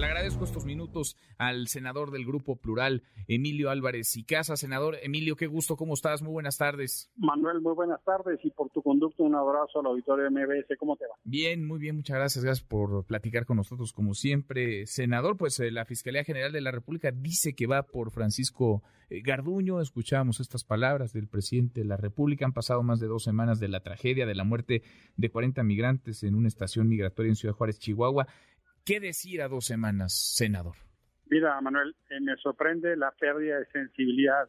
Le agradezco estos minutos al senador del Grupo Plural, Emilio Álvarez y Casa. Senador Emilio, qué gusto, ¿cómo estás? Muy buenas tardes. Manuel, muy buenas tardes y por tu conducto un abrazo al auditorio de MBS. ¿Cómo te va? Bien, muy bien, muchas gracias. Gracias por platicar con nosotros como siempre. Senador, pues eh, la Fiscalía General de la República dice que va por Francisco eh, Garduño. Escuchamos estas palabras del presidente de la República. Han pasado más de dos semanas de la tragedia de la muerte de 40 migrantes en una estación migratoria en Ciudad Juárez, Chihuahua. ¿Qué decir a dos semanas, senador? Mira, Manuel, eh, me sorprende la pérdida de sensibilidad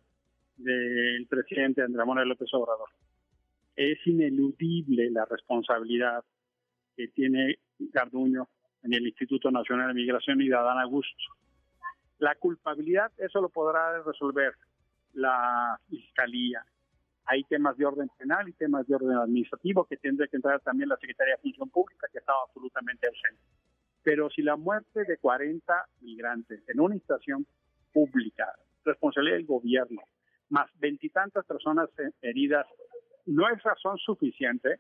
del presidente Andrés Manuel López Obrador. Es ineludible la responsabilidad que tiene Garduño en el Instituto Nacional de Migración y de Adán Augusto. La culpabilidad, eso lo podrá resolver la Fiscalía. Hay temas de orden penal y temas de orden administrativo que tendría que entrar también la Secretaría de Función Pública, que estaba absolutamente ausente. Pero si la muerte de 40 migrantes en una estación pública, responsabilidad del gobierno, más veintitantas personas heridas, no es razón suficiente,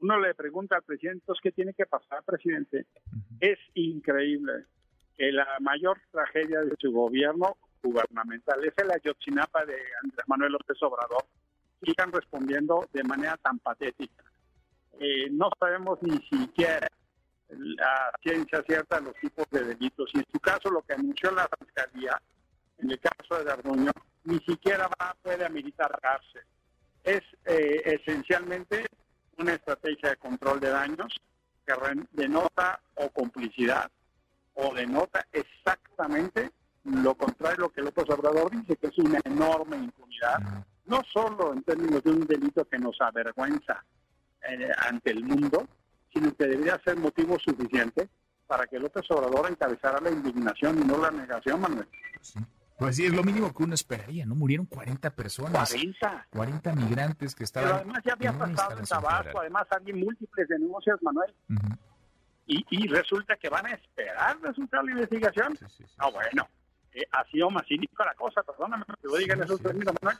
uno le pregunta al presidente, ¿qué tiene que pasar, presidente? Es increíble que la mayor tragedia de su gobierno gubernamental es el Ayotzinapa de Andrés Manuel López Obrador. Sigan respondiendo de manera tan patética. Eh, no sabemos ni siquiera la ciencia cierta los tipos de delitos. Y en su caso, lo que anunció la Fiscalía, en el caso de Darduño, ni siquiera va poder militar cárcel. Es eh, esencialmente una estrategia de control de daños que denota o complicidad o denota exactamente lo contrario a lo que López Obrador dice, que es una enorme impunidad, no solo en términos de un delito que nos avergüenza eh, ante el mundo, sino que debería ser motivo suficiente para que López Obrador encabezara la indignación y no la negación, Manuel. Pues sí, es lo mínimo que uno esperaría, ¿no? Murieron 40 personas. 40. 40 migrantes que estaban. Pero además ya había pasado en Tabasco, además había múltiples denuncias, Manuel. y, y, resulta que van a esperar resultar la investigación. ah, bueno, eh, ha sido más cínico la cosa, perdóname que lo digan esos términos, Manuel.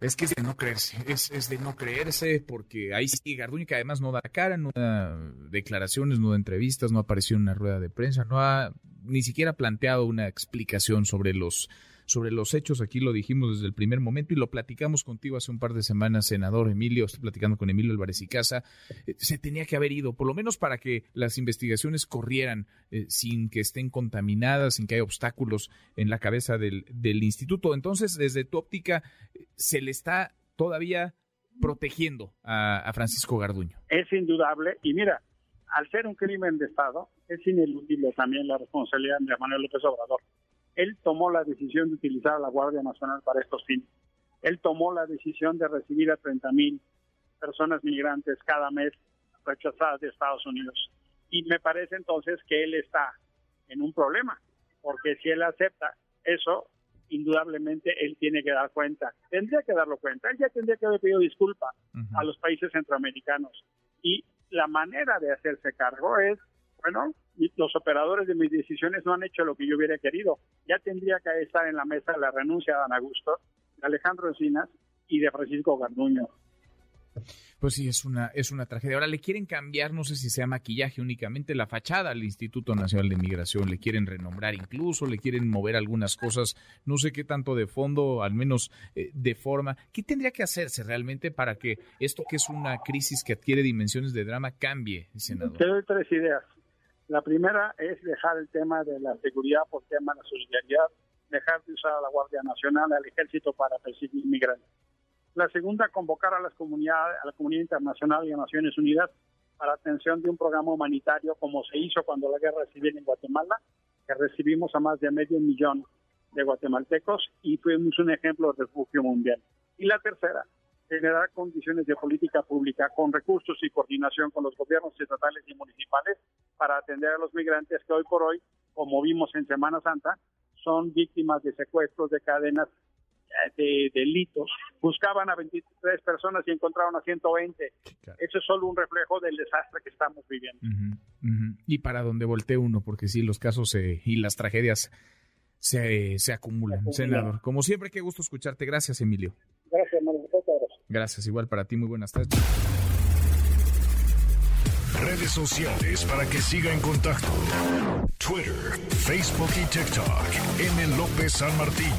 Es que es de no creerse, es, es de no creerse, porque ahí sí Garduño que además no da cara, no da declaraciones, no da entrevistas, no apareció en una rueda de prensa, no ha ni siquiera planteado una explicación sobre los sobre los hechos. Aquí lo dijimos desde el primer momento y lo platicamos contigo hace un par de semanas, senador Emilio. Estoy platicando con Emilio Álvarez y Casa. Eh, se tenía que haber ido, por lo menos para que las investigaciones corrieran eh, sin que estén contaminadas, sin que haya obstáculos en la cabeza del, del instituto. Entonces, desde tu óptica, se le está todavía protegiendo a, a Francisco Garduño. Es indudable. Y mira, al ser un crimen de Estado, es ineludible también la responsabilidad de Manuel López Obrador él tomó la decisión de utilizar a la Guardia Nacional para estos fines. Él tomó la decisión de recibir a 30 mil personas migrantes cada mes rechazadas de Estados Unidos. Y me parece entonces que él está en un problema, porque si él acepta eso, indudablemente él tiene que dar cuenta, tendría que darlo cuenta, él ya tendría que haber pedido disculpa a los países centroamericanos. Y la manera de hacerse cargo es bueno, los operadores de mis decisiones no han hecho lo que yo hubiera querido. Ya tendría que estar en la mesa la renuncia de Ana Augusto, de Alejandro Encinas y de Francisco Garduño. Pues sí, es una, es una tragedia. Ahora le quieren cambiar, no sé si sea maquillaje únicamente, la fachada al Instituto Nacional de Migración. Le quieren renombrar incluso, le quieren mover algunas cosas, no sé qué tanto de fondo, al menos eh, de forma. ¿Qué tendría que hacerse realmente para que esto que es una crisis que adquiere dimensiones de drama cambie, senador? Te doy tres ideas. La primera es dejar el tema de la seguridad por tema de la solidaridad, dejar de usar a la Guardia Nacional, al Ejército para perseguir inmigrantes. La segunda, convocar a las comunidades, a la comunidad internacional y a Naciones Unidas para atención de un programa humanitario como se hizo cuando la guerra civil en Guatemala, que recibimos a más de medio millón de guatemaltecos y fuimos un ejemplo de refugio mundial. Y la tercera, generar condiciones de política pública con recursos y coordinación con los gobiernos estatales y municipales para atender a los migrantes que hoy por hoy, como vimos en Semana Santa, son víctimas de secuestros, de cadenas eh, de delitos. Buscaban a 23 personas y encontraron a 120. Eso es solo un reflejo del desastre que estamos viviendo. Y para donde voltee uno, porque sí, los casos eh, y las tragedias se, se acumulan. Senador, como siempre, qué gusto escucharte. Gracias, Emilio. Gracias, Manuel. Gracias, igual para ti. Muy buenas tardes. Redes sociales para que siga en contacto: Twitter, Facebook y TikTok. M. López San Martín.